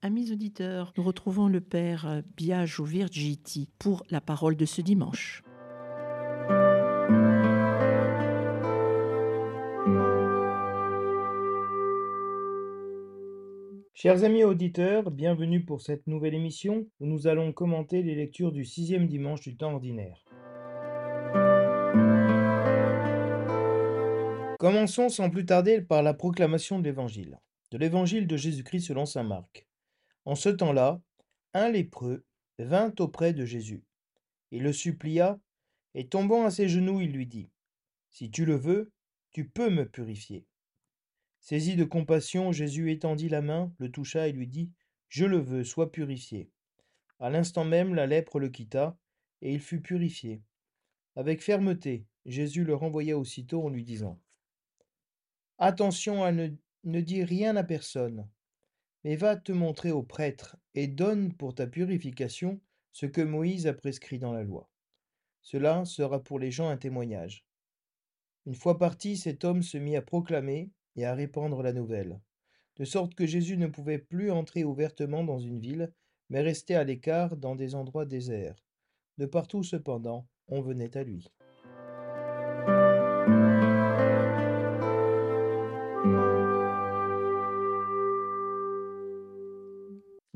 Amis auditeurs, nous retrouvons le Père Biagio Virgiti pour la parole de ce dimanche. Chers amis auditeurs, bienvenue pour cette nouvelle émission où nous allons commenter les lectures du sixième dimanche du temps ordinaire. Commençons sans plus tarder par la proclamation de l'Évangile, de l'Évangile de Jésus-Christ selon Saint Marc. En ce temps-là, un lépreux vint auprès de Jésus. Il le supplia, et tombant à ses genoux, il lui dit, Si tu le veux, tu peux me purifier. Saisi de compassion, Jésus étendit la main, le toucha et lui dit, Je le veux, sois purifié. À l'instant même, la lèpre le quitta, et il fut purifié. Avec fermeté, Jésus le renvoya aussitôt en lui disant, Attention à ne, ne dire rien à personne, mais va te montrer au prêtre et donne pour ta purification ce que Moïse a prescrit dans la loi. Cela sera pour les gens un témoignage. Une fois parti, cet homme se mit à proclamer et à répandre la nouvelle, de sorte que Jésus ne pouvait plus entrer ouvertement dans une ville, mais restait à l'écart dans des endroits déserts. De partout cependant, on venait à lui.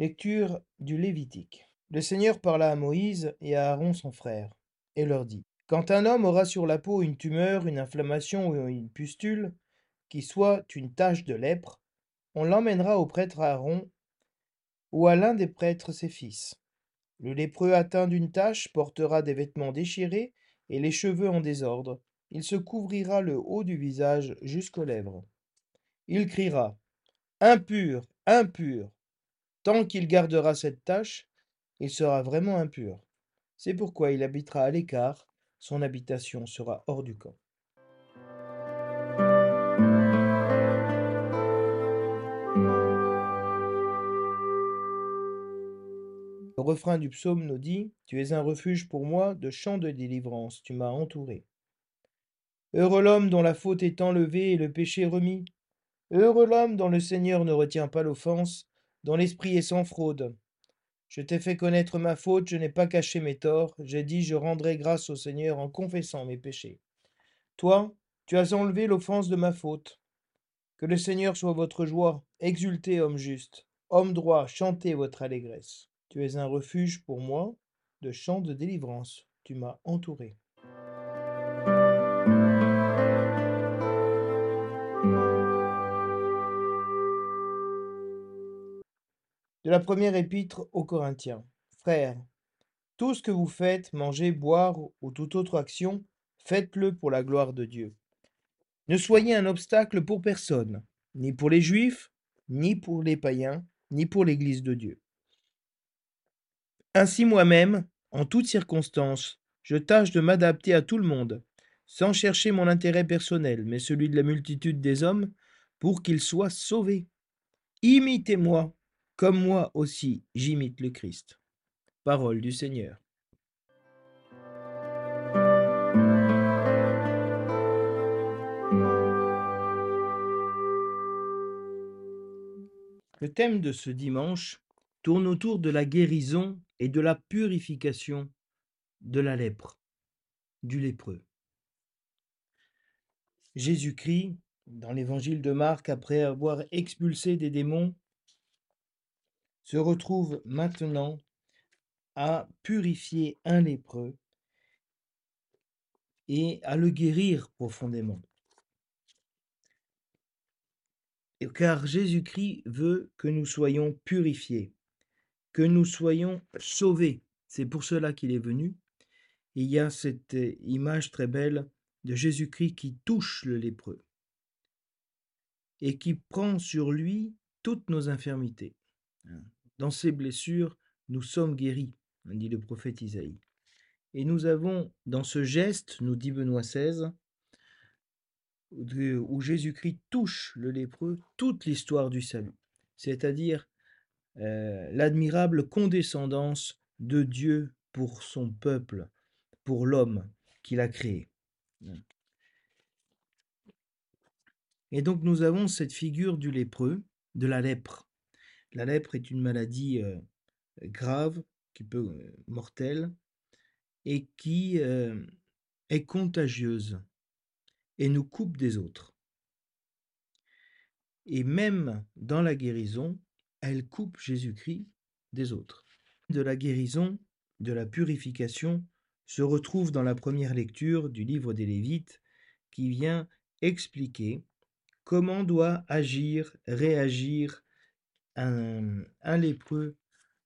Lecture du Lévitique. Le Seigneur parla à Moïse et à Aaron son frère, et leur dit Quand un homme aura sur la peau une tumeur, une inflammation ou une pustule, qui soit une tache de lèpre, on l'emmènera au prêtre Aaron ou à l'un des prêtres ses fils. Le lépreux atteint d'une tache portera des vêtements déchirés et les cheveux en désordre. Il se couvrira le haut du visage jusqu'aux lèvres. Il criera Impur, impur. Tant qu'il gardera cette tache, il sera vraiment impur. C'est pourquoi il habitera à l'écart, son habitation sera hors du camp. Le refrain du psaume nous dit Tu es un refuge pour moi, de chants de délivrance, tu m'as entouré. Heureux l'homme dont la faute est enlevée et le péché remis. Heureux l'homme dont le Seigneur ne retient pas l'offense, dont l'esprit est sans fraude. Je t'ai fait connaître ma faute, je n'ai pas caché mes torts, j'ai dit je rendrai grâce au Seigneur en confessant mes péchés. Toi, tu as enlevé l'offense de ma faute. Que le Seigneur soit votre joie, exultez, homme juste, homme droit, chantez votre allégresse. Tu es un refuge pour moi, de chants de délivrance. Tu m'as entouré. De la première épître aux Corinthiens. Frères, tout ce que vous faites, manger, boire ou toute autre action, faites-le pour la gloire de Dieu. Ne soyez un obstacle pour personne, ni pour les Juifs, ni pour les païens, ni pour l'Église de Dieu. Ainsi moi-même, en toutes circonstances, je tâche de m'adapter à tout le monde, sans chercher mon intérêt personnel, mais celui de la multitude des hommes, pour qu'ils soient sauvés. Imitez-moi, comme moi aussi j'imite le Christ. Parole du Seigneur. Le thème de ce dimanche tourne autour de la guérison et de la purification de la lèpre, du lépreux. Jésus-Christ, dans l'évangile de Marc, après avoir expulsé des démons, se retrouve maintenant à purifier un lépreux et à le guérir profondément. Car Jésus-Christ veut que nous soyons purifiés que nous soyons sauvés. C'est pour cela qu'il est venu. il y a cette euh, image très belle de Jésus-Christ qui touche le lépreux et qui prend sur lui toutes nos infirmités. Hein. Dans ses blessures, nous sommes guéris, dit le prophète Isaïe. Et nous avons dans ce geste, nous dit Benoît XVI, où Jésus-Christ touche le lépreux, toute l'histoire du salut, c'est-à-dire euh, l'admirable condescendance de Dieu pour son peuple, pour l'homme qu'il a créé. Et donc nous avons cette figure du lépreux, de la lèpre. La lèpre est une maladie grave, qui peut mortelle, et qui est contagieuse et nous coupe des autres. Et même dans la guérison, elle coupe Jésus-Christ des autres. De la guérison, de la purification, se retrouve dans la première lecture du livre des Lévites qui vient expliquer comment doit agir, réagir un, lépreux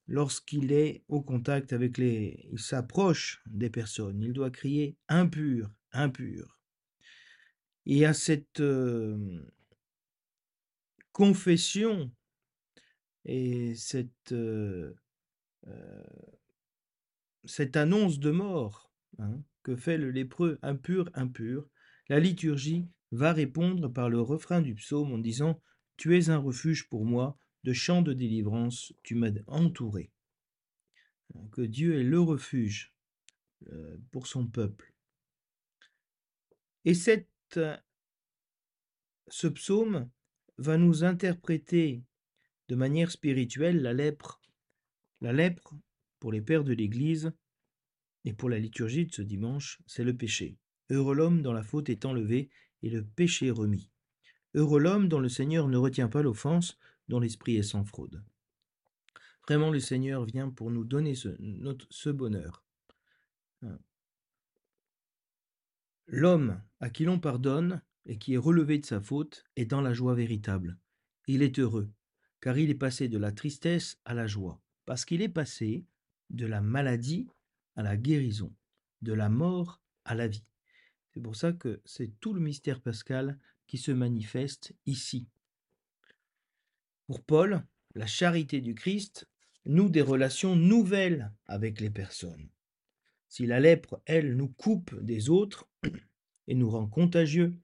lorsqu'il est au contact avec les... Il s'approche des personnes. Il doit crier impur, impur. Et à cette euh, confession et cette, euh, euh, cette annonce de mort hein, que fait le lépreux impur, impur, la liturgie va répondre par le refrain du psaume en disant Tu es un refuge pour moi, de chants de délivrance, tu m'as entouré. Que Dieu est le refuge euh, pour son peuple. Et cette, ce psaume va nous interpréter de manière spirituelle la lèpre. La lèpre, pour les pères de l'Église et pour la liturgie de ce dimanche, c'est le péché. Heureux l'homme dont la faute est enlevée et le péché remis. Heureux l'homme dont le Seigneur ne retient pas l'offense, dont l'esprit est sans fraude. Vraiment, le Seigneur vient pour nous donner ce, bonheur. Hein. L'homme à qui l'on pardonne et qui est relevé de sa faute est dans la joie véritable. Il est heureux, car il est passé de la tristesse à la joie, parce qu'il est passé de la maladie à la guérison, de la mort à la vie. C'est pour ça que c'est tout le mystère pascal qui se manifeste ici. Pour Paul, la charité du Christ noue des relations nouvelles avec les personnes. Si la lèpre, elle, nous coupe des autres et nous rend contagieux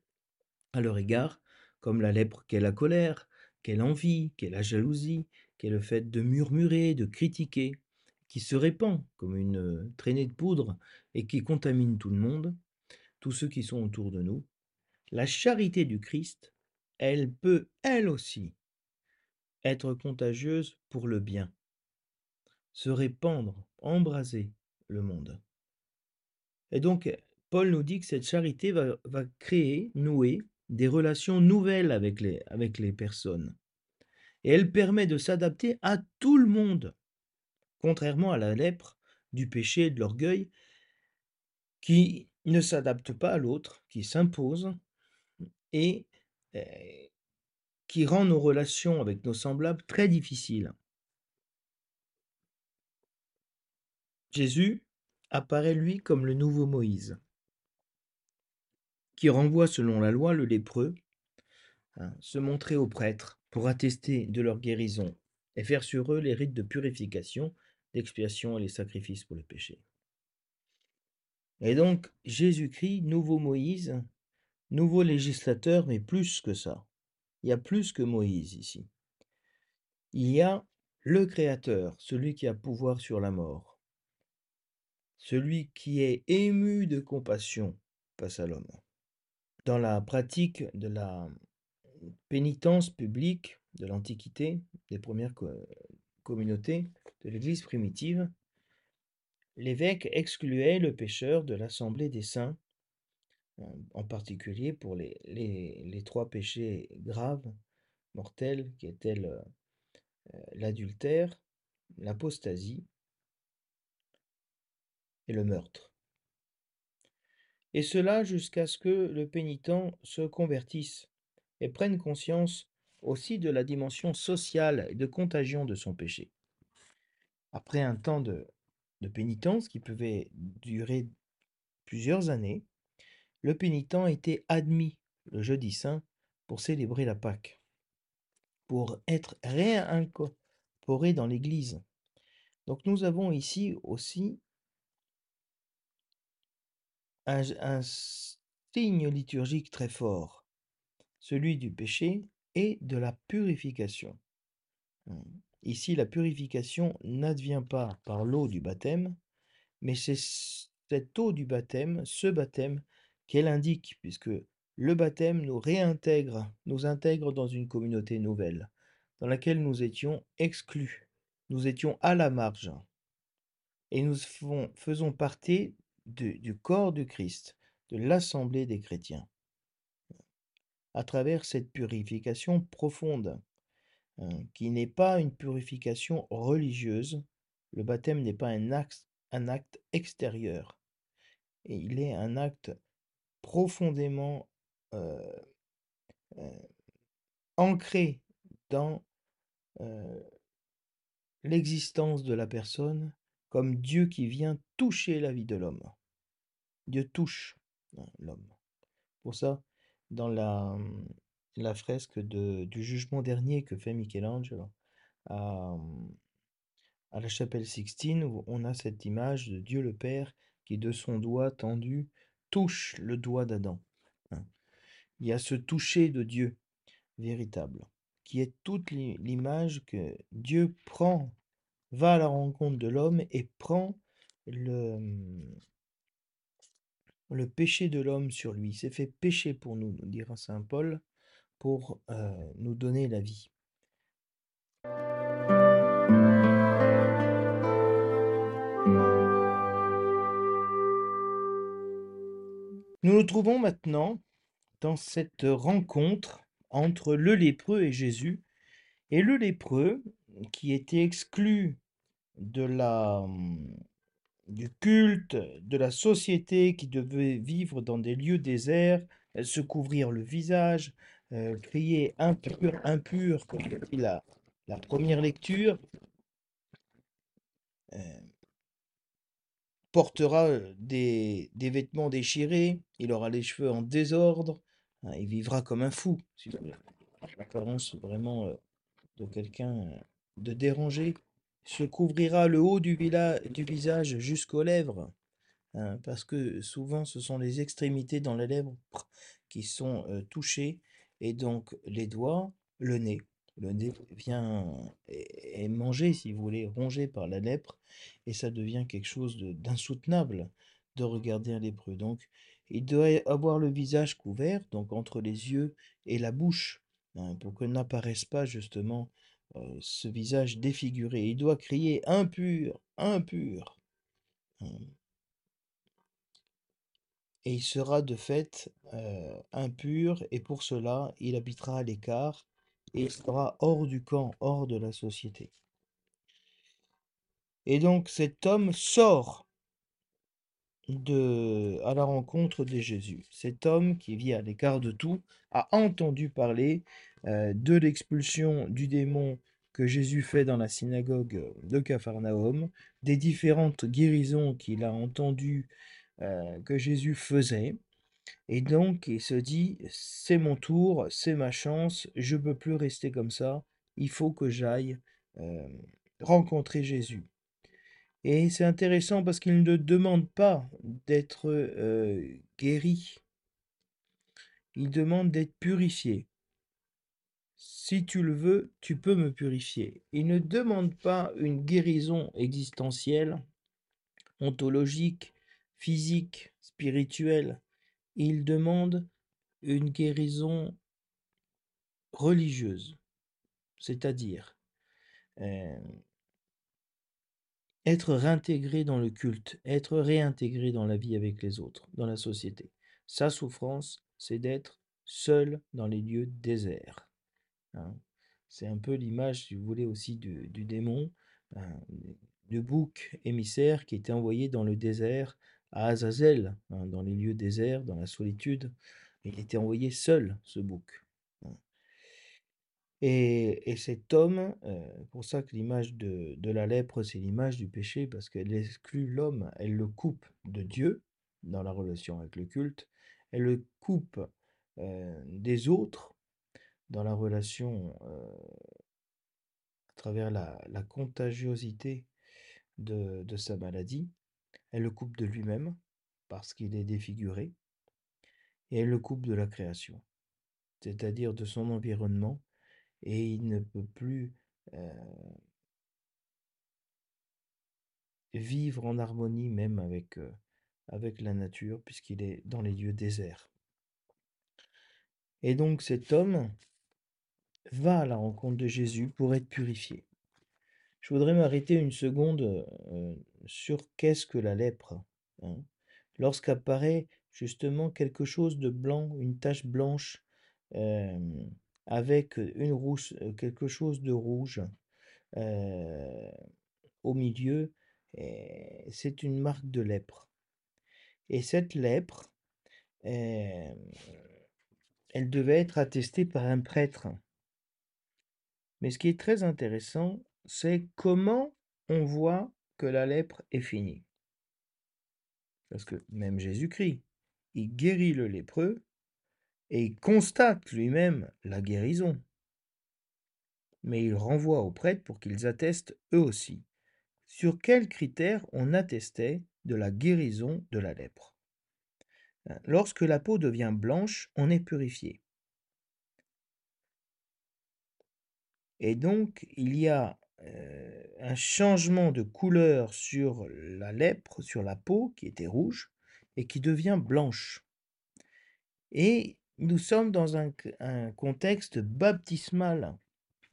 à leur égard, comme la lèpre qu'est la colère, qu'est l'envie, qu'est la jalousie, qu'est le fait de murmurer, de critiquer, qui se répand comme une traînée de poudre et qui contamine tout le monde, tous ceux qui sont autour de nous, la charité du Christ, elle peut, elle aussi, être contagieuse pour le bien, se répandre, embraser le monde. Et donc, Paul nous dit que cette charité va, créer, nouer des relations nouvelles avec les, personnes. Et elle permet de s'adapter à tout le monde, contrairement à la lèpre du péché et de l'orgueil, qui ne s'adapte pas à l'autre, qui s'impose et eh, qui rend nos relations avec nos semblables très difficiles. Jésus apparaît lui comme le nouveau Moïse qui renvoie selon la loi le lépreux hein, se montrer aux prêtres pour attester de leur guérison et faire sur eux les rites de purification, d'expiation et les sacrifices pour le péché. Et donc, Jésus-Christ, nouveau Moïse, nouveau législateur, mais plus que ça. Il y a plus que Moïse ici. Il y a le Créateur, celui qui a pouvoir sur la mort, celui qui est ému de compassion face à l'homme dans la pratique de la pénitence publique de l'Antiquité, des premières communautés de l'Église primitive, l'évêque excluait le pécheur de l'assemblée des saints, en particulier pour les, les, trois péchés graves, mortels, qui étaient l'adultère, l'apostasie et le meurtre et cela jusqu'à ce que le pénitent se convertisse et prenne conscience aussi de la dimension sociale et de contagion de son péché. Après un temps de, pénitence qui pouvait durer plusieurs années, le pénitent était admis le jeudi saint pour célébrer la Pâque, pour être réincorporé dans l'Église. Donc nous avons ici aussi un, signe liturgique très fort, celui du péché et de la purification. Mmh. Ici, la purification n'advient pas par l'eau du baptême, mais c'est cette eau du baptême, ce baptême, qu'elle indique, puisque le baptême nous réintègre, nous intègre dans une communauté nouvelle, dans laquelle nous étions exclus. Nous étions à la marge. Et nous faisons partie du corps du Christ, de l'assemblée des chrétiens. À travers cette purification profonde, hein, qui n'est pas une purification religieuse, le baptême n'est pas un acte, un acte extérieur, et il est un acte profondément ancré dans l'existence de la personne comme Dieu qui vient toucher la vie de l'homme. Dieu touche hein, l'homme. Pour ça, dans la, la fresque du jugement dernier que fait Michel-Ange à, à la chapelle Sixtine, on a cette image de Dieu le Père qui, de son doigt tendu, touche le doigt d'Adam. Hein. Il y a ce toucher de Dieu véritable, qui est toute l'image que Dieu prend, va à la rencontre de l'homme et prend le, le péché de l'homme sur lui. Il s'est fait pécher pour nous, nous dira Saint Paul, pour euh, nous donner la vie. Nous nous trouvons maintenant dans cette rencontre entre le lépreux et Jésus. Et le lépreux, qui était exclu de la, du culte, de la société, qui devait vivre dans des lieux déserts, se couvrir le visage, euh, crier impur, impur, comme dit la, la première lecture, euh, portera des, vêtements déchirés, il aura les cheveux en désordre, hein, il vivra comme un fou. Si L'apparence vraiment de quelqu'un de dérangé se couvrira le haut du, visage jusqu'aux lèvres, hein, parce que souvent ce sont les extrémités dans les lèvres qui sont touchées, et donc les doigts, le nez. Le nez vient est mangé, si vous voulez, rongé par la lèpre, et ça devient quelque chose d'insoutenable de regarder un lépreux. Donc, il doit avoir le visage couvert, donc entre les yeux et la bouche, hein, pour que n'apparaisse pas justement euh, ce visage défiguré. Il doit crier impur, impur. Et il sera de fait euh, impur, et pour cela, il habitera à l'écart, et sera hors du camp, hors de la société. Et donc cet homme sort de, à la rencontre de Jésus. Cet homme qui vit à l'écart de tout a entendu parler euh, de l'expulsion du démon que Jésus fait dans la synagogue de Capharnaüm, des différentes guérisons qu'il a entendues euh, que Jésus faisait, et donc, il se dit, c'est mon tour, c'est ma chance, je ne peux plus rester comme ça, il faut que j'aille rencontrer Jésus. Et c'est intéressant parce qu'il ne demande pas d'être guéri, il demande d'être purifié. Si tu le veux, tu peux me purifier. Il ne demande pas une guérison existentielle, ontologique, physique, spirituelle il demande une guérison religieuse, c'est-à-dire euh, être réintégré dans le culte, être réintégré dans la vie avec les autres, dans la société. Sa souffrance, c'est d'être seul dans les lieux déserts. Hein. C'est un peu l'image, si vous voulez, aussi du, démon, hein, du bouc émissaire qui était envoyé dans le désert à Azazel, hein, dans les lieux déserts, dans la solitude. Il était envoyé seul, ce bouc. Hein. Et, cet homme, euh, pour ça que l'image de, la lèpre, c'est l'image du péché, parce qu'elle exclut l'homme, elle le coupe de Dieu dans la relation avec le culte, elle le coupe euh, des autres dans la relation euh, à travers la, contagiosité de sa maladie, elle le coupe de lui-même, parce qu'il est défiguré, et elle le coupe de la création, c'est-à-dire de son environnement, et il ne peut plus euh, vivre en harmonie même avec, euh, avec la nature, puisqu'il est dans les lieux déserts. Et donc cet homme va à la rencontre de Jésus pour être purifié. Je voudrais m'arrêter une seconde sur qu'est-ce que la lèpre. hein. Lorsqu'apparaît justement quelque chose de blanc, une tache blanche avec une rousse, quelque chose de rouge au milieu, c'est une marque de lèpre. Et cette lèpre, elle devait être attestée par un prêtre. Mais ce qui est très intéressant, c'est comment on voit que la lèpre est finie. Parce que même Jésus-Christ, il guérit le lépreux et il constate lui-même la guérison. Mais il renvoie aux prêtres pour qu'ils attestent eux aussi. Sur quels critères on attestait de la guérison de la lèpre Hein, Lorsque la peau devient blanche, on est purifié. Et donc, il y a euh, un changement de couleur sur la lèpre, sur la peau, qui était rouge, et qui devient blanche. Et nous sommes dans un, contexte baptismal.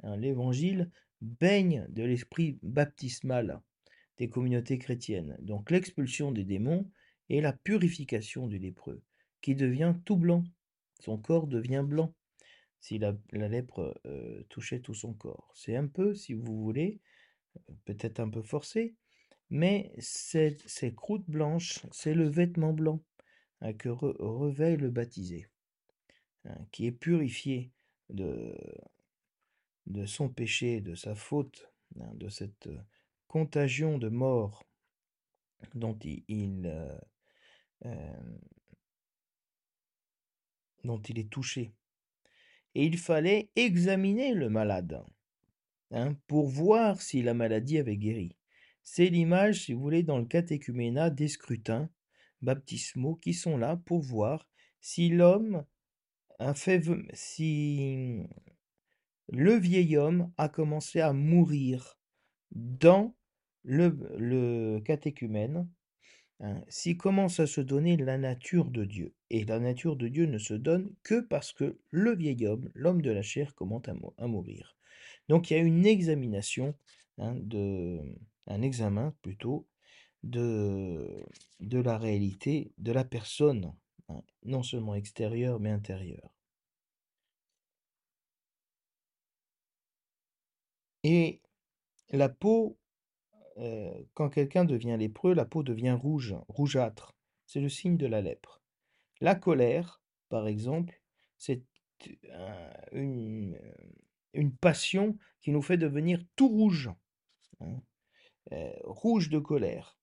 hein. L'évangile baigne de l'esprit baptismal des communautés chrétiennes. Donc l'expulsion des démons et la purification du lépreux, qui devient tout blanc. Son corps devient blanc si la, lèpre touchait tout son corps. C'est un peu, si vous voulez, peut-être un peu forcé, mais ces, croûtes blanches, c'est le vêtement blanc hein, que re- revêt le baptisé, hein, qui est purifié de, son péché, de sa faute, hein, de cette contagion de mort dont il est touché. Il fallait examiner le malade hein, pour voir si la maladie avait guéri. C'est l'image, si vous voulez, dans le catéchuménat des scrutins baptismaux qui sont là pour voir si l'homme a fait, si le vieil homme a commencé à mourir dans le, le catéchumène, hein, s'il commence à se donner la nature de Dieu. Et la nature de Dieu ne se donne que parce que le vieil homme, l'homme de la chair, commence à, mou- à mourir. Donc il y a une examination, hein, de, un examen plutôt, de, de la réalité de la personne, hein, non seulement extérieure mais intérieure. Et la peau, euh, quand quelqu'un devient lépreux, la peau devient rouge, rougeâtre. C'est le signe de la lèpre. La colère, par exemple, c'est un- une, une passion qui nous fait devenir tout rouge, hein, euh, rouge de colère.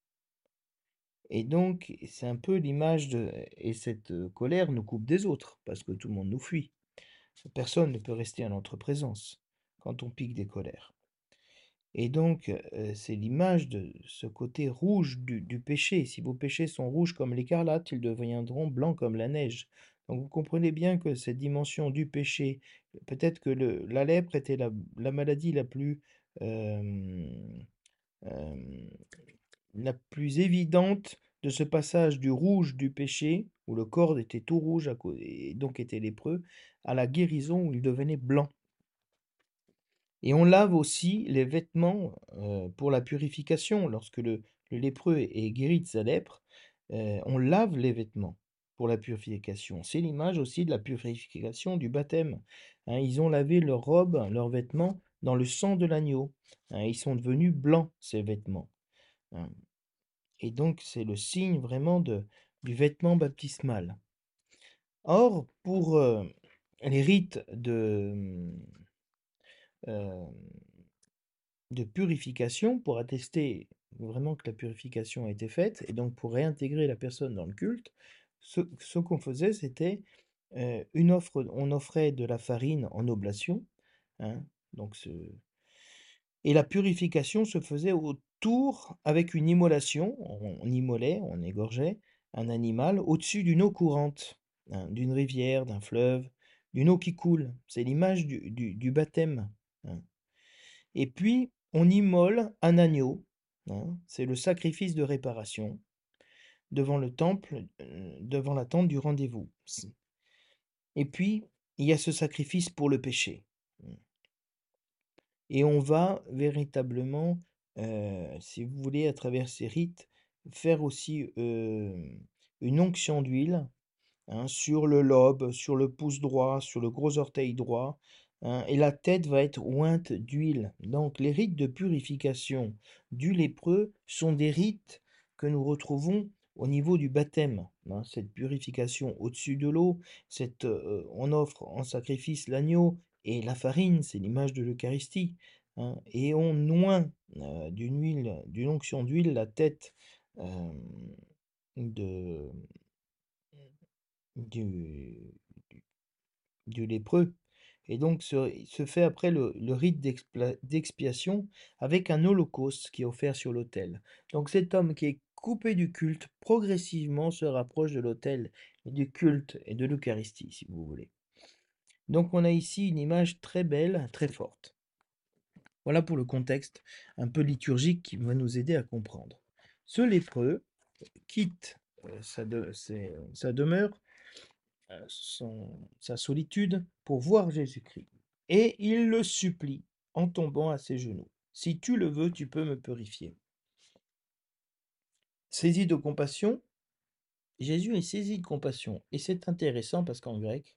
Et donc, c'est un peu l'image de... Et cette euh, colère nous coupe des autres, parce que tout le monde nous fuit. Personne ne peut rester à notre présence quand on pique des colères. Et donc, c'est l'image de ce côté rouge du, péché. Si vos péchés sont rouges comme l'écarlate, ils deviendront blancs comme la neige. Donc, vous comprenez bien que cette dimension du péché, peut-être que la lèpre était la, la maladie la plus, la plus évidente de ce passage du rouge du péché, où le corps était tout rouge à cause- et donc était lépreux, à la guérison où il devenait blanc. Et on lave aussi les vêtements pour la purification. Lorsque le, lépreux est, guéri de sa lèpre, on lave les vêtements pour la purification. C'est l'image aussi de la purification du baptême. hein. ils ont lavé leurs robes, leurs vêtements dans le sang de l'agneau. hein. ils sont devenus blancs, ces vêtements. hein. Et donc, c'est le signe vraiment de, du vêtement baptismal. Or, pour les rites de, de purification, pour attester vraiment que la purification a été faite, et donc pour réintégrer la personne dans le culte, ce, qu'on faisait, c'était une offre, on offrait de la farine en oblation, hein, donc ce, et la purification se faisait autour avec une immolation. On, immolait, on égorgeait un animal au-dessus d'une eau courante, hein, d'une rivière, d'un fleuve, d'une eau qui coule. C'est l'image du baptême. Hein. Et puis, on immole un agneau. hein, c'est le sacrifice de réparation devant le temple, euh, devant la tente du rendez-vous. Et puis, il y a ce sacrifice pour le péché. Et on va véritablement, heu, si vous voulez, à travers ces rites, faire aussi, hem, une onction d'huile, hein, sur le lobe, sur le pouce droit, sur le gros orteil droit, hein, et la tête va être ointe d'huile. Donc les rites de purification du lépreux sont des rites que nous retrouvons au niveau du baptême, hein, cette purification au-dessus de l'eau, heu, on offre en sacrifice l'agneau et la farine, c'est l'image de l'Eucharistie, hein, et on oint, heu, d'une huile, d'une onction d'huile la tête, du du lépreux et donc se se fait après le rite d'expiation avec un holocauste qui est offert sur l'autel. Donc cet homme qui est coupé du culte, progressivement se rapproche de l'autel et du culte et de l'Eucharistie, si vous voulez. Donc on a ici une image très belle, très forte. Voilà pour le contexte un peu liturgique qui va nous aider à comprendre. Ce lépreux quitte euh, sa, demeure, son- sa solitude, pour voir Jésus-Christ. Et il le supplie en tombant à ses genoux. Si tu le veux, tu peux me purifier. Saisi de compassion, Jésus est saisi de compassion. Et c'est intéressant parce qu'en grec,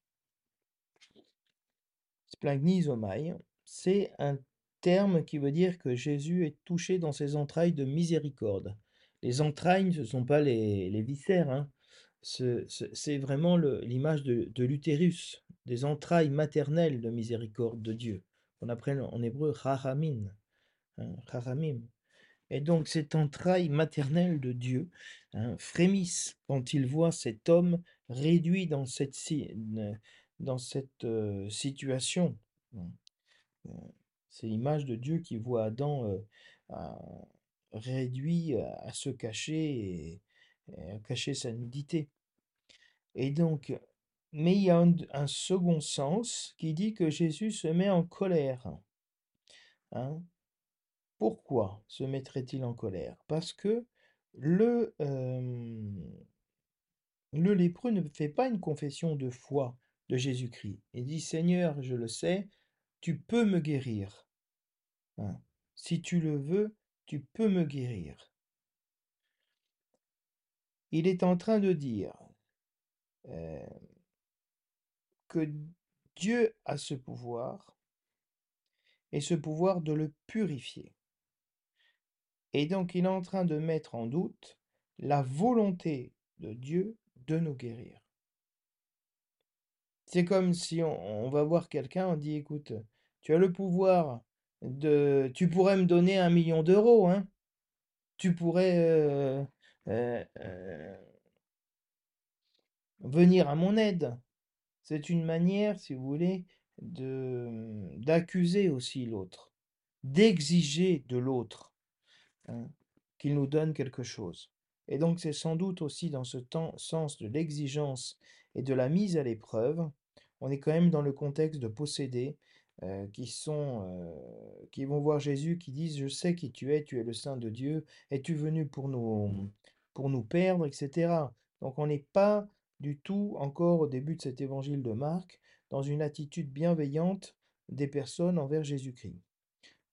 splagnizomai, c'est un terme qui veut dire que Jésus est touché dans ses entrailles de miséricorde. Les entrailles, ce ne sont pas les, les viscères, hein. Ce- ce- c'est vraiment l'image de, l'utérus, des entrailles maternelles de miséricorde de Dieu. On appelle en hébreu rahamim, hein, rahamim. Et donc cette entraille maternelle de Dieu hein, quand il voit cet homme réduit dans cette, dans cette euh, situation. Euh, C'est l'image de Dieu qui voit Adam euh, réduit à, se cacher et, cacher sa nudité. Et donc, mais il y a un, un second sens qui dit que Jésus se met en colère. hein. Pourquoi se mettrait-il en colère? Parce que le, euh, le lépreux ne fait pas une confession de foi de Jésus-Christ. Il dit, Seigneur, je le sais, tu peux me guérir. hein. Si tu le veux, tu peux me guérir. Il est en train de dire euh, que Dieu a ce pouvoir et ce pouvoir de le purifier. Et donc il est en train de mettre en doute la volonté de Dieu de nous guérir. C'est comme si on, va voir quelqu'un, on dit, écoute, tu as le pouvoir de... Tu pourrais me donner un million d'euros, hein? Tu pourrais euh, euh, euh, venir à mon aide. C'est une manière, si vous voulez, d'accuser aussi l'autre, d'exiger de l'autre hein, qu'il nous donne quelque chose. Et donc c'est sans doute aussi dans ce sens de l'exigence et de la mise à l'épreuve, on est quand même dans le contexte de possédés euh, qui sont qui vont voir Jésus, qui disent Je sais qui tu es, tu es le Saint de Dieu, es-tu venu pour nous pour nous perdre, etc. Donc on n'est pas du tout encore au début de cet évangile de Marc dans une attitude bienveillante des personnes envers Jésus-Christ.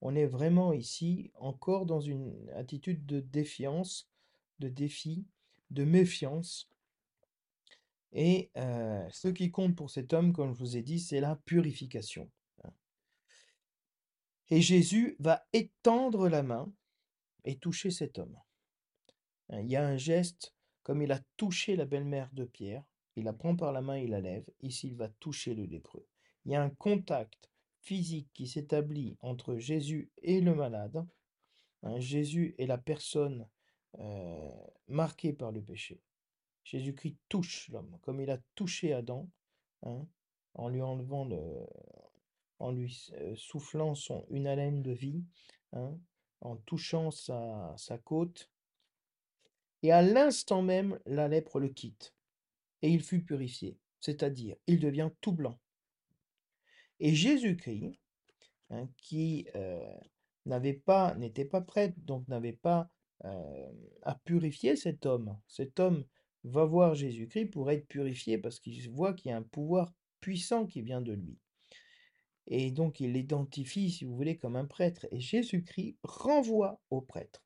On est vraiment ici encore dans une attitude de défiance, de défi, de méfiance. Et euh, ce qui compte pour cet homme, comme je vous ai dit, c'est la purification. hein. Et Jésus va étendre la main et toucher cet homme. Hein, Il y a un geste, comme il a touché la belle-mère de Pierre, il la prend par la main, il la lève. Ici, il va toucher le lépreux. Il y a un contact physique qui s'établit entre Jésus et le malade. hein. Jésus est la personne euh, marquée par le péché. Jésus-Christ touche l'homme, comme il a touché Adam, hein, en lui enlevant le, en lui euh, soufflant son, une haleine de vie, en touchant sa, sa côte. Et à l'instant même, la lèpre le quitte. Et il fut purifié, c'est-à-dire il devient tout blanc. Et Jésus-Christ, hein, qui euh, n'avait pas, n'était pas prêt, donc n'avait pas euh, à purifier cet homme. Cet homme va voir Jésus-Christ pour être purifié parce qu'il voit qu'il y a un pouvoir puissant qui vient de lui. Et donc, il l'identifie, si vous voulez, comme un prêtre. Et Jésus-Christ renvoie au prêtre,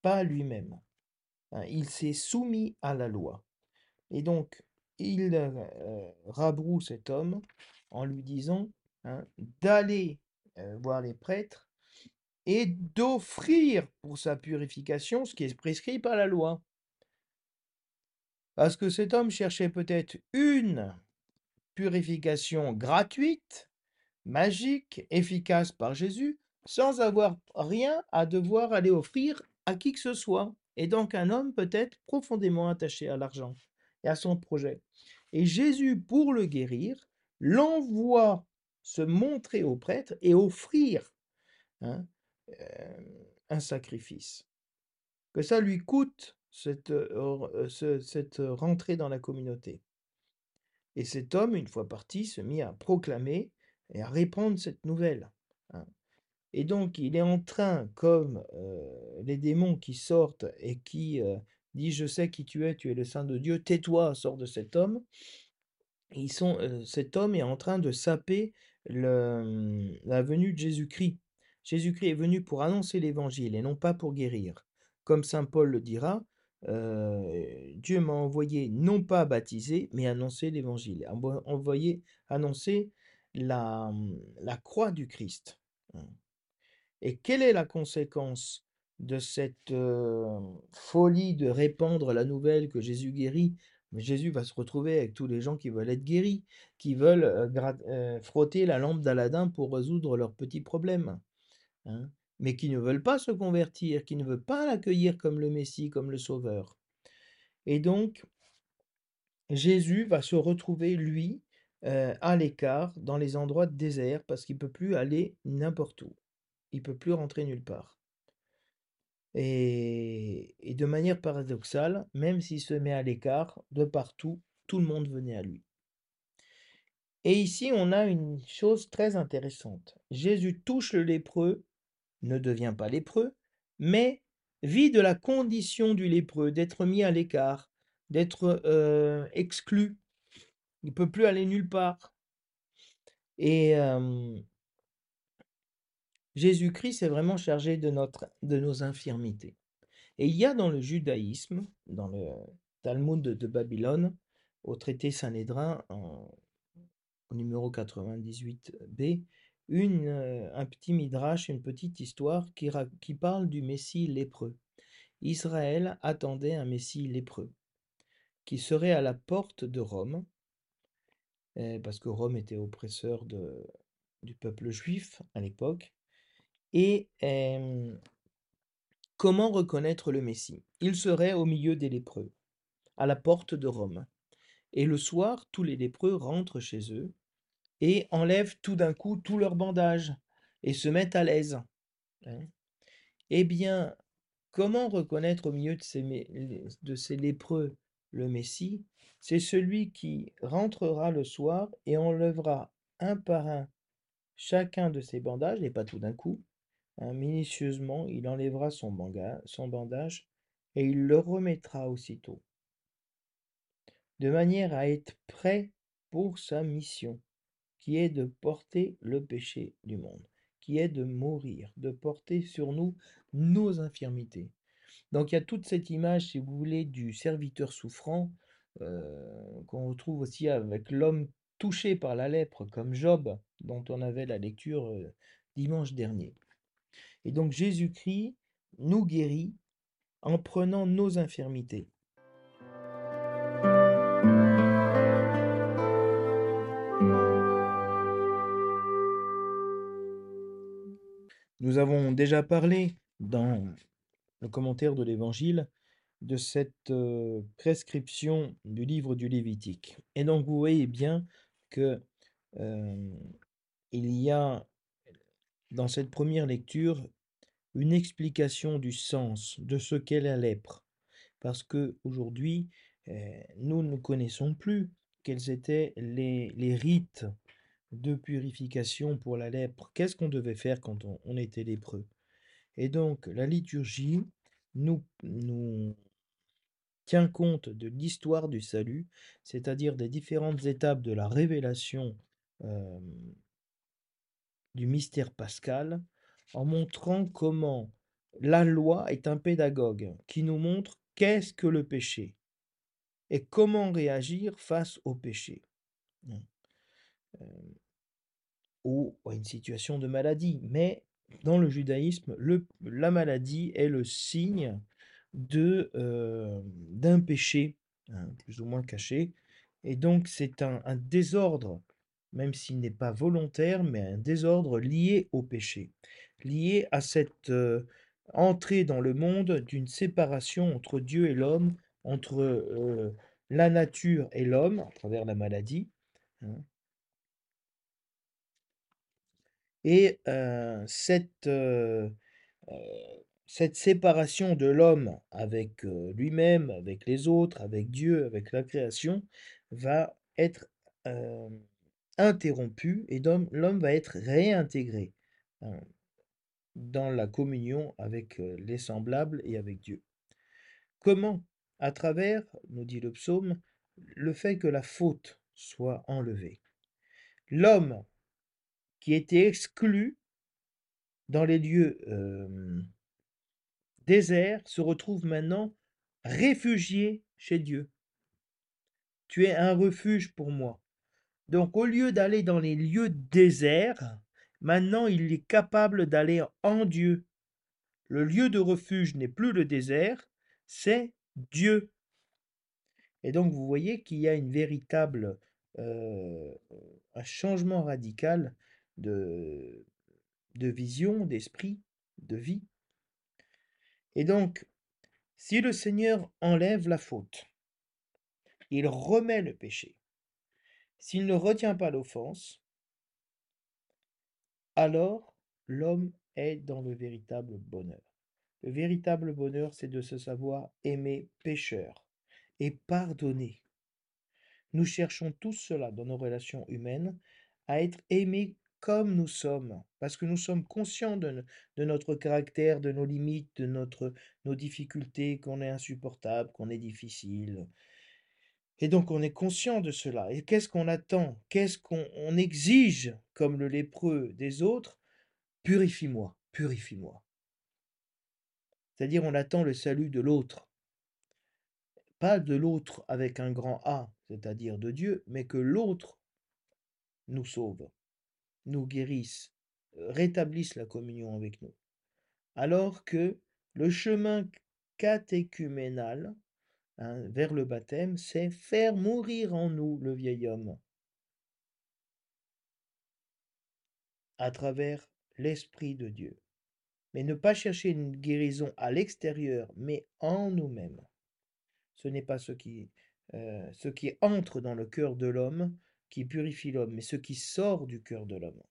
pas lui-même. Hein, il s'est soumis à la loi. Et donc, il euh, rabroue cet homme en lui disant hein, d'aller euh, voir les prêtres et d'offrir pour sa purification ce qui est prescrit par la loi. Parce que cet homme cherchait peut-être une purification gratuite, magique, efficace par Jésus, sans avoir rien à devoir aller offrir à qui que ce soit. Et donc un homme peut-être profondément attaché à l'argent et à son projet. Et Jésus, pour le guérir, l'envoie se montrer au prêtre et offrir hein, euh, un sacrifice. Que ça lui coûte cette, euh, cette rentrée dans la communauté. Et cet homme, une fois parti, se mit à proclamer et à répandre cette nouvelle. Hein. Et donc, il est en train, comme euh, les démons qui sortent et qui disent Je sais qui tu es, tu es le Saint de Dieu, tais-toi, sors de cet homme. Ils sont, cet homme est en train de saper la venue de Jésus-Christ. Jésus-Christ est venu pour annoncer l'évangile et non pas pour guérir. Comme saint Paul le dira, Dieu m'a envoyé non pas baptiser, mais annoncer l'évangile, envoyé annoncer la, la croix du Christ. Et quelle est la conséquence de cette folie de répandre la nouvelle que Jésus guérit? Jésus va se retrouver avec tous les gens qui veulent être guéris, qui veulent frotter la lampe d'Aladin pour résoudre leurs petits problèmes. Hein mais qui ne veulent pas se convertir, qui ne veulent pas l'accueillir comme le Messie, comme le Sauveur. Et donc, Jésus va se retrouver, lui, à l'écart, dans les endroits de désert, parce qu'il ne peut plus aller n'importe où. Il peut plus rentrer nulle part. Et, de manière paradoxale, même s'il se met à l'écart, de partout, tout le monde venait à lui. Et ici, on a une chose très intéressante. Jésus touche le lépreux ne devient pas lépreux, mais vit de la condition du lépreux, d'être mis à l'écart, d'être euh, exclu. Il ne peut plus aller nulle part. Et Jésus-Christ est vraiment chargé de, notre, nos infirmités. Et il y a dans le judaïsme, dans le Talmud de, Babylone, au traité Sanhédrin, au numéro 98b, une, euh, un petit midrash, une petite histoire qui, parle du Messie lépreux. Israël attendait un Messie lépreux qui serait à la porte de Rome, euh, parce que Rome était oppresseur de, du peuple juif à l'époque. Et comment reconnaître le Messie? Il serait au milieu des lépreux, à la porte de Rome. Et le soir, tous les lépreux rentrent chez eux et enlèvent tout d'un coup tout leur bandage et se mettent à l'aise. Hein. Eh bien, comment reconnaître au milieu de ces, de ces lépreux le Messie? C'est celui qui rentrera le soir et enlèvera un par un chacun de ses bandages, et pas tout d'un coup. Hein, minutieusement, il enlèvera son, bandage et il le remettra aussitôt, de manière à être prêt pour sa mission qui est de porter le péché du monde, qui est de mourir, de porter sur nous nos infirmités. Donc il y a toute cette image, si vous voulez, du serviteur souffrant euh, qu'on retrouve aussi avec l'homme touché par la lèpre, comme Job, dont on avait la lecture euh, dimanche dernier. Et donc Jésus-Christ nous guérit en prenant nos infirmités. Nous avons déjà parlé dans le commentaire de l'Évangile de cette prescription du livre du Lévitique. Et donc vous voyez bien que il y a dans cette première lecture une explication du sens de ce qu'est la lèpre. Parce que aujourd'hui, nous ne connaissons plus quels étaient les, rites de purification pour la lèpre. Qu'est-ce qu'on devait faire quand on, était lépreux? Et donc, la liturgie nous, nous tient compte de l'histoire du salut, c'est-à-dire des différentes étapes de la révélation du mystère pascal en montrant comment la loi est un pédagogue qui nous montre qu'est-ce que le péché et comment réagir face au péché. Euh, ou à une situation de maladie. Mais dans le judaïsme, la maladie est le signe euh, d'un péché, hein, plus ou moins caché. Et donc c'est un désordre, même s'il n'est pas volontaire, mais un désordre lié au péché, lié à cette euh, entrée dans le monde d'une séparation entre Dieu et l'homme, entre euh, la nature et l'homme, à travers la maladie. hein. Et euh, cette, séparation de l'homme avec lui-même, avec les autres, avec Dieu, avec la création, va être interrompue et l'homme va être réintégré hein, dans la communion avec les semblables et avec Dieu. Comment? À travers, nous dit le psaume, le fait que la faute soit enlevée. L'homme qui était exclu dans les lieux déserts se retrouve maintenant réfugié chez Dieu. Tu es un refuge pour moi. Donc au lieu d'aller dans les lieux déserts, maintenant il est capable d'aller en Dieu. Le lieu de refuge n'est plus le désert, c'est Dieu. Et donc vous voyez qu'il y a une véritable euh, changement radical de, de vision, d'esprit, de vie. Et donc, si le Seigneur enlève la faute, il remet le péché. S'il ne retient pas l'offense, alors l'homme est dans le véritable bonheur. Le véritable bonheur, c'est de se savoir aimer pécheur et pardonner. Nous cherchons tous cela dans nos relations humaines, à être aimés comme nous sommes, parce que nous sommes conscients de, de notre caractère, de nos limites, de notre, nos difficultés, qu'on est insupportable, qu'on est difficile. Et donc on est conscient de cela. Et qu'est-ce qu'on attend? Qu'est-ce qu'on on exige comme le lépreux des autres? Purifie-moi, purifie-moi. C'est-à-dire on attend le salut de l'autre. Pas de l'autre avec un grand A, c'est-à-dire de Dieu, mais que l'autre nous sauve, nous guérisse, rétablisse la communion avec nous. Alors que le chemin catéchuménal hein, vers le baptême, c'est faire mourir en nous le vieil homme à travers l'Esprit de Dieu. Mais ne pas chercher une guérison à l'extérieur, mais en nous-mêmes. Ce n'est pas ce qui, euh, ce qui entre dans le cœur de l'homme qui purifie l'homme, mais ce qui sort du cœur de l'homme.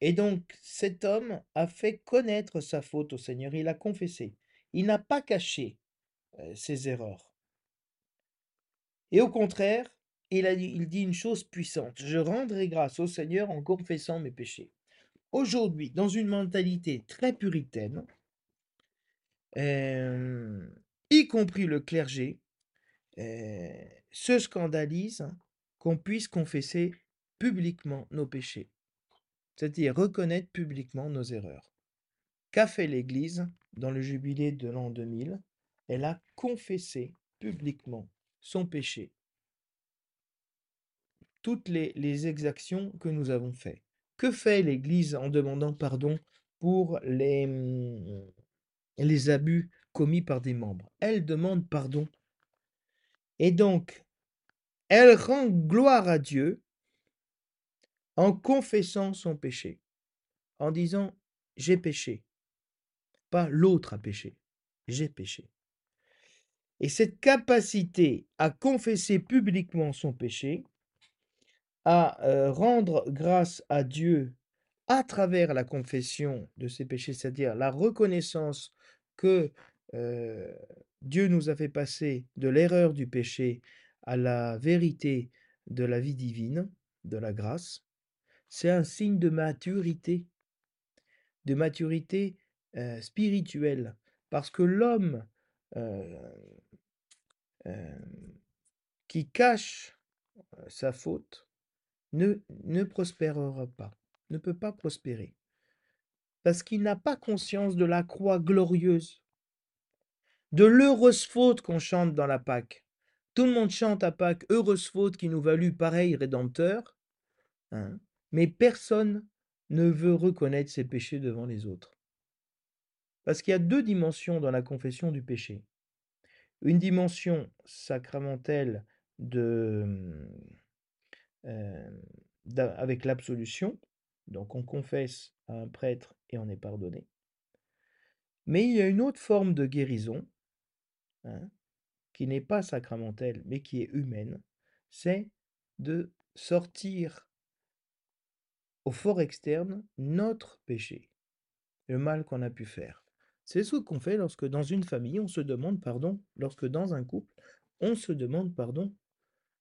Et donc cet homme a fait connaître sa faute au Seigneur, il a confessé. Il n'a pas caché ses erreurs. Et au contraire, il, a dit, il dit une chose puissante, je rendrai grâce au Seigneur en confessant mes péchés. Aujourd'hui, dans une mentalité très puritaine, euh, y compris le clergé, euh, se scandalise qu'on puisse confesser publiquement nos péchés, c'est-à-dire reconnaître publiquement nos erreurs. Qu'a fait l'Église dans le jubilé de l'an 2000 Elle a confessé publiquement son péché, toutes les, exactions que nous avons faites. Que fait l'Église en demandant pardon pour les, hum, les abus commis par des membres? Elle demande pardon. Et donc, elle rend gloire à Dieu en confessant son péché, en disant j'ai péché. Pas l'autre a péché, j'ai péché. Et cette capacité à confesser publiquement son péché, à euh, rendre grâce à Dieu à travers la confession de ses péchés, c'est-à-dire la reconnaissance que euh, Dieu nous a fait passer de l'erreur du péché à la vérité de la vie divine, de la grâce, c'est un signe de maturité, de maturité euh, spirituelle, parce que l'homme qui cache euh, sa faute ne, ne prospérera pas. ne peut pas prospérer. Parce qu'il n'a pas conscience de la croix glorieuse, de l'heureuse faute qu'on chante dans la Pâque. Tout le monde chante à Pâques, heureuse faute qui nous valut pareil rédempteur, hein, mais personne ne veut reconnaître ses péchés devant les autres. Parce qu'il y a deux dimensions dans la confession du péché. Une dimension sacramentelle avec l'absolution, donc on confesse à un prêtre et on est pardonné. Mais il y a une autre forme de guérison, hein, qui n'est pas sacramentelle, mais qui est humaine, c'est de sortir au fort externe notre péché, le mal qu'on a pu faire. C'est ce qu'on fait lorsque dans une famille, on se demande pardon, lorsque dans un couple, on se demande pardon.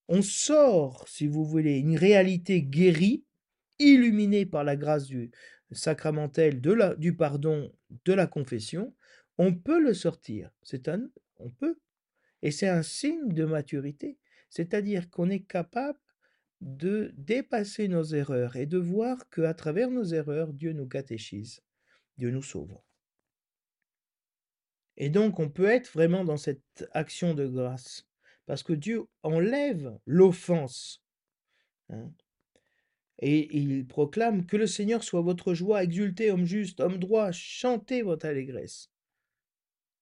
On sort, si vous voulez, une réalité guérie, illuminée par la grâce du sacramentel, du pardon, de la confession. On peut le sortir. C'est un, on peut. Et c'est un signe de maturité. C'est-à-dire qu'on est capable de dépasser nos erreurs et de voir qu'à travers nos erreurs, Dieu nous catéchise, Dieu nous sauve. Et donc, on peut être vraiment dans cette action de grâce, parce que Dieu enlève l'offense. Hein. Et il proclame que le Seigneur soit votre joie, exultez, homme juste, homme droit, chantez votre allégresse.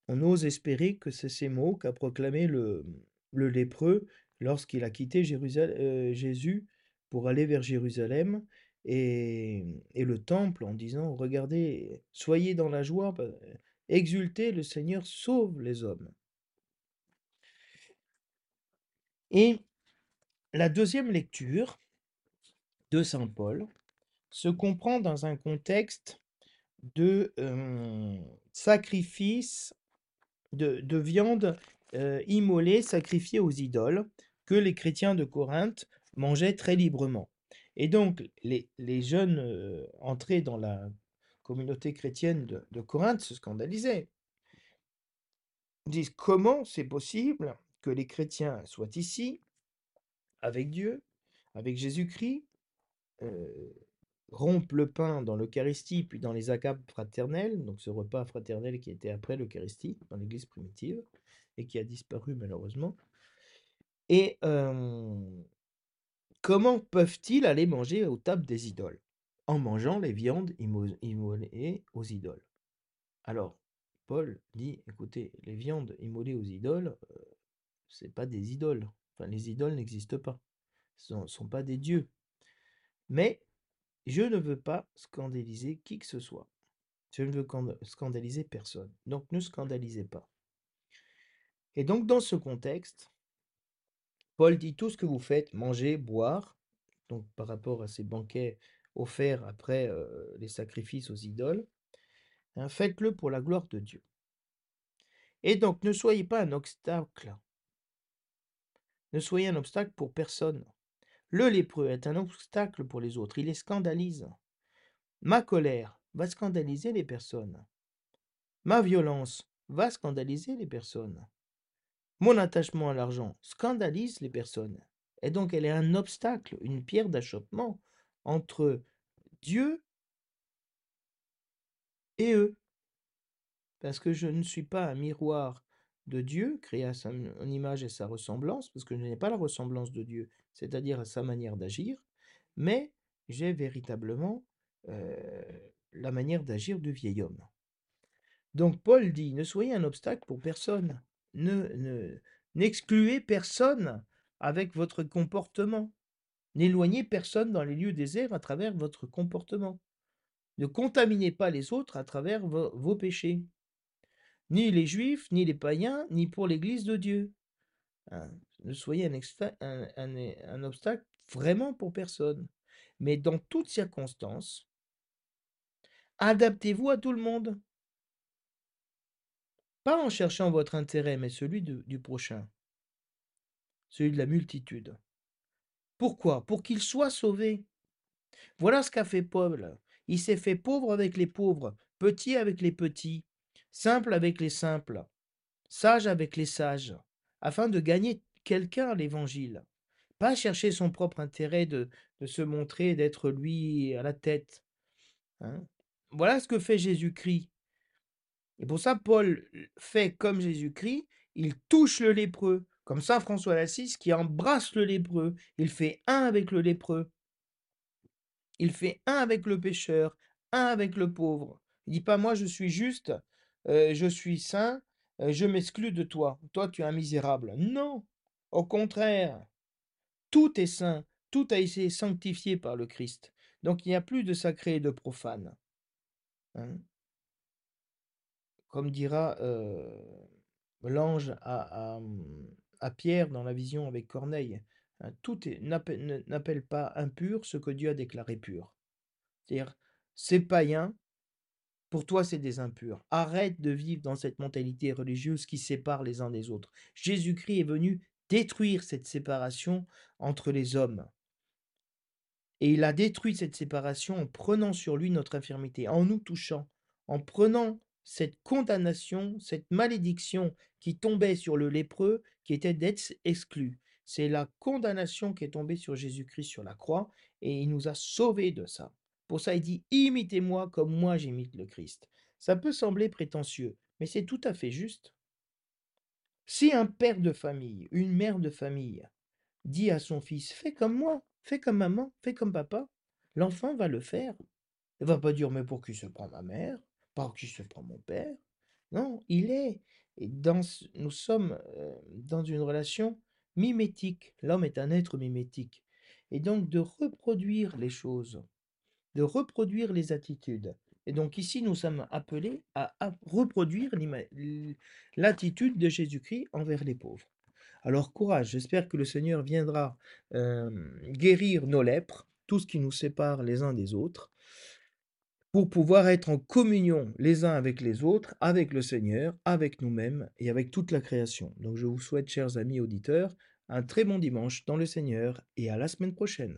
On ose espérer que c'est ces mots qu'a proclamé le, le lépreux lorsqu'il a quitté euh, Jésus pour aller vers Jérusalem et, le temple en disant, regardez, soyez dans la joie, exultez, le Seigneur sauve les hommes. Et la deuxième lecture de Saint Paul se comprend dans un contexte de euh, sacrifice de, de viande euh, immolée, sacrifiée aux idoles, que les chrétiens de Corinthe mangeaient très librement. Et donc, les, jeunes euh, entrés dans la communauté chrétienne de, Corinthe se scandalisaient. Ils disent comment c'est possible que les chrétiens soient ici, avec Dieu, avec Jésus-Christ, euh, rompent le pain dans l'Eucharistie, puis dans les acapes fraternelles, donc ce repas fraternel qui était après l'Eucharistie, dans l'Église primitive, et qui a disparu malheureusement. Et comment peuvent-ils aller manger aux tables des idoles? En mangeant les viandes immolées aux idoles. Alors, Paul dit, écoutez, les viandes immolées aux idoles, ce c'est pas des idoles. Enfin, les idoles n'existent pas. Ce ne sont pas des dieux. Mais je ne veux pas scandaliser qui que ce soit. Je ne veux scandaliser personne. Donc ne scandalisez pas. Et donc dans ce contexte, Paul dit tout ce que vous faites, manger, boire, donc par rapport à ces banquets offerts après les sacrifices aux idoles, hein, faites-le pour la gloire de Dieu. Et donc ne soyez pas un obstacle. Ne soyez un obstacle pour personne. Le lépreux est un obstacle pour les autres, il les scandalise. Ma colère va scandaliser les personnes. Ma violence va scandaliser les personnes. Mon attachement à l'argent scandalise les personnes. Et donc elle est un obstacle, une pierre d'achoppement entre Dieu et eux. Parce que je ne suis pas un miroir de Dieu, créé à son image et sa ressemblance, parce que je n'ai pas la ressemblance de Dieu, c'est-à-dire à sa manière d'agir, mais j'ai véritablement la manière d'agir du vieil homme. Donc Paul dit, ne soyez un obstacle pour personne, ne, n'excluez personne avec votre comportement, n'éloignez personne dans les lieux déserts à travers votre comportement, ne contaminez pas les autres à travers vos péchés ni les juifs, ni les païens, ni pour l'Église de Dieu. Hein, ne soyez un, obstacle vraiment pour personne. Mais dans toutes circonstances, adaptez-vous à tout le monde. Pas en cherchant votre intérêt, mais celui du prochain, celui de la multitude. Pourquoi? Pour qu'il soit sauvé. Voilà ce qu'a fait Paul. Il s'est fait pauvre avec les pauvres, petit avec les petits, simple avec les simples, sage avec les sages, afin de gagner quelqu'un à l'évangile. pas chercher son propre intérêt de, se montrer, d'être lui à la tête. hein. Voilà ce que fait Jésus-Christ. Et pour ça, Paul fait comme Jésus-Christ, il touche le lépreux, comme Saint François d'Assise qui embrasse le lépreux, il fait un avec le lépreux. Il fait un avec le pécheur, un avec le pauvre. Il dit pas moi je suis juste, euh, je suis saint, euh, je m'exclus de toi. Toi tu es un misérable. Non, au contraire, tout est saint, tout a été sanctifié par le Christ. Donc il n'y a plus de sacré et de profane. hein. Comme dira euh, l'ange à, à Pierre dans la vision avec Corneille, hein, tout n'appelle pas impur ce que Dieu a déclaré pur. C'est-à-dire, c'est païen, pour toi c'est des impurs. Arrête de vivre dans cette mentalité religieuse qui sépare les uns des autres. Jésus-Christ est venu détruire cette séparation entre les hommes. Et il a détruit cette séparation en prenant sur lui notre infirmité, en nous touchant, en prenant cette condamnation, cette malédiction qui tombait sur le lépreux, était d'être exclu. C'est la condamnation qui est tombée sur Jésus-Christ sur la croix, et il nous a sauvés de ça. Pour ça, il dit, imitez-moi comme moi j'imite le Christ. Ça peut sembler prétentieux, mais c'est tout à fait juste. Si un père de famille, une mère de famille, dit à son fils, fais comme moi, fais comme maman, fais comme papa, l'enfant va le faire. Il va pas dire, mais pour qui se prend ma mère, pour qui se prend mon père? Non, il est. Dans, nous sommes euh, dans une relation mimétique. L'homme est un être mimétique. Et donc de reproduire les choses, de reproduire les attitudes. Et donc ici, nous sommes appelés à, reproduire l'attitude de Jésus-Christ envers les pauvres. Alors courage, j'espère que le Seigneur viendra euh, guérir nos lèpres, tout ce qui nous sépare les uns des autres, pour pouvoir être en communion les uns avec les autres, avec le Seigneur, avec nous-mêmes et avec toute la création. Donc je vous souhaite, chers amis auditeurs, un très bon dimanche dans le Seigneur et à la semaine prochaine.